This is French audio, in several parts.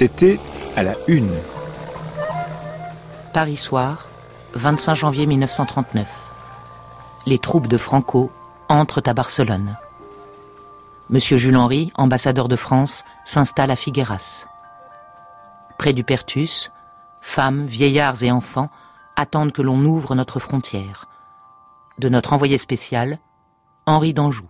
C'était à la une. Paris soir, 25 janvier 1939. Les troupes de Franco entrent à Barcelone. Monsieur Jules Henry, ambassadeur de France, s'installe à Figueras. Près du Pertus, femmes, vieillards et enfants attendent que l'on ouvre notre frontière. De notre envoyé spécial, Henri d'Anjou.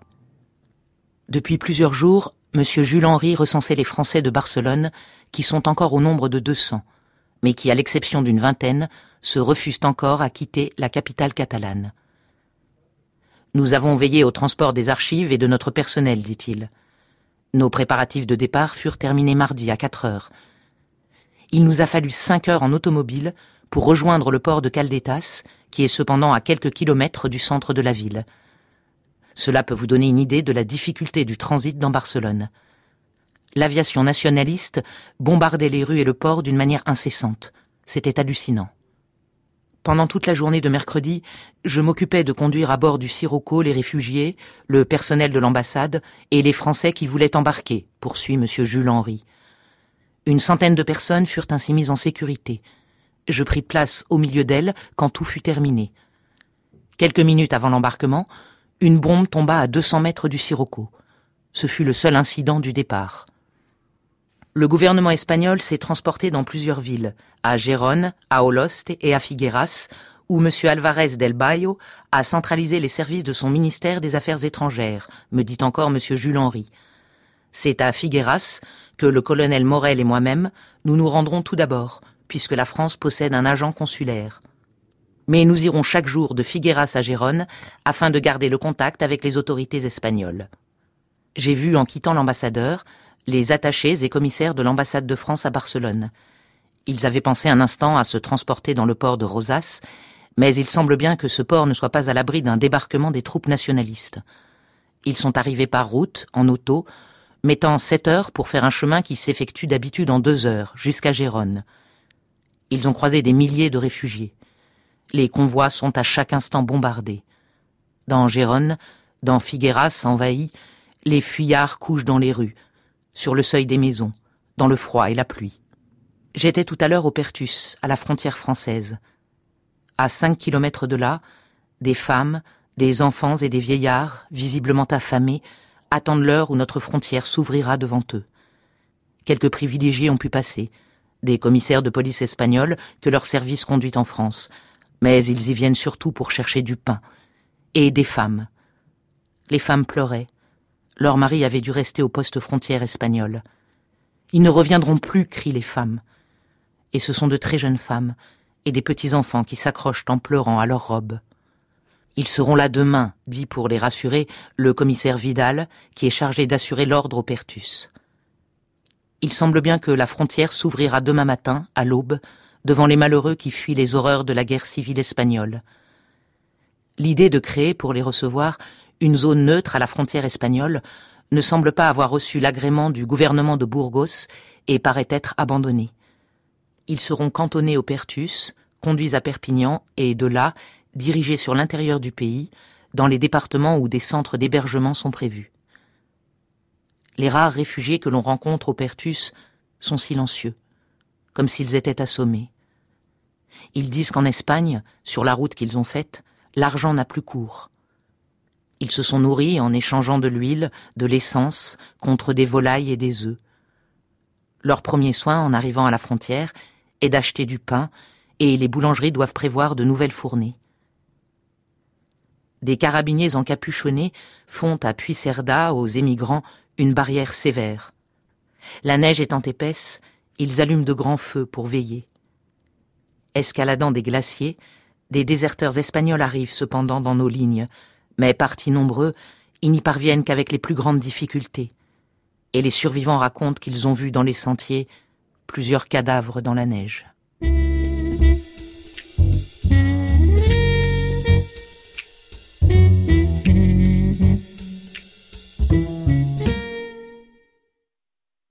Depuis plusieurs jours, Monsieur Jules Henry recensait les Français de Barcelone, qui sont encore au nombre de 200, mais qui, à l'exception d'une vingtaine, se refusent encore à quitter la capitale catalane. Nous avons veillé au transport des archives et de notre personnel, dit-il. Nos préparatifs de départ furent terminés mardi à 4 heures. Il nous a fallu cinq heures en automobile pour rejoindre le port de Caldetas, qui est cependant à quelques kilomètres du centre de la ville. Cela peut vous donner une idée de la difficulté du transit dans Barcelone. L'aviation nationaliste bombardait les rues et le port d'une manière incessante. C'était hallucinant. Pendant toute la journée de mercredi, je m'occupais de conduire à bord du Sirocco les réfugiés, le personnel de l'ambassade et les Français qui voulaient embarquer, poursuit M. Jules Henry. Une centaine de personnes furent ainsi mises en sécurité. Je pris place au milieu d'elles quand tout fut terminé. Quelques minutes avant l'embarquement, une bombe tomba à 200 mètres du Sirocco. Ce fut le seul incident du départ. Le gouvernement espagnol s'est transporté dans plusieurs villes, à Gérone, à Oloste et à Figueras, où M. Alvarez del Bayo a centralisé les services de son ministère des Affaires étrangères, me dit encore M. Jules Henry. C'est à Figueras que le colonel Morel et moi-même nous nous rendrons tout d'abord, puisque la France possède un agent consulaire mais nous irons chaque jour de Figueras à Gérone afin de garder le contact avec les autorités espagnoles. J'ai vu en quittant l'ambassadeur les attachés et commissaires de l'ambassade de France à Barcelone. Ils avaient pensé un instant à se transporter dans le port de Rosas, mais il semble bien que ce port ne soit pas à l'abri d'un débarquement des troupes nationalistes. Ils sont arrivés par route, en auto, mettant sept heures pour faire un chemin qui s'effectue d'habitude en deux heures, jusqu'à Gérone. Ils ont croisé des milliers de réfugiés. Les convois sont à chaque instant bombardés. Dans Gérone, dans Figueras envahi, les fuyards couchent dans les rues, sur le seuil des maisons, dans le froid et la pluie. J'étais tout à l'heure au Pertus, à la frontière française. À cinq kilomètres de là, des femmes, des enfants et des vieillards, visiblement affamés, attendent l'heure où notre frontière s'ouvrira devant eux. Quelques privilégiés ont pu passer, des commissaires de police espagnols que leur service conduit en France, mais ils y viennent surtout pour chercher du pain, et des femmes. Les femmes pleuraient. Leur mari avait dû rester au poste frontière espagnol. Ils ne reviendront plus, crient les femmes. Et ce sont de très jeunes femmes et des petits-enfants qui s'accrochent en pleurant à leurs robes. Ils seront là demain, dit pour les rassurer le commissaire Vidal, qui est chargé d'assurer l'ordre au Pertus. Il semble bien que la frontière s'ouvrira demain matin, à l'aube, devant les malheureux qui fuient les horreurs de la guerre civile espagnole. L'idée de créer pour les recevoir une zone neutre à la frontière espagnole ne semble pas avoir reçu l'agrément du gouvernement de Burgos et paraît être abandonnée. Ils seront cantonnés au Pertus, conduits à Perpignan et de là dirigés sur l'intérieur du pays, dans les départements où des centres d'hébergement sont prévus. Les rares réfugiés que l'on rencontre au Pertus sont silencieux comme s'ils étaient assommés. Ils disent qu'en Espagne, sur la route qu'ils ont faite, l'argent n'a plus cours. Ils se sont nourris en échangeant de l'huile, de l'essence, contre des volailles et des œufs. Leur premier soin en arrivant à la frontière est d'acheter du pain, et les boulangeries doivent prévoir de nouvelles fournées. Des carabiniers encapuchonnés font à Puicerda aux émigrants une barrière sévère. La neige étant épaisse, ils allument de grands feux pour veiller. Escaladant des glaciers, des déserteurs espagnols arrivent cependant dans nos lignes, mais partis nombreux, ils n'y parviennent qu'avec les plus grandes difficultés. Et les survivants racontent qu'ils ont vu dans les sentiers plusieurs cadavres dans la neige.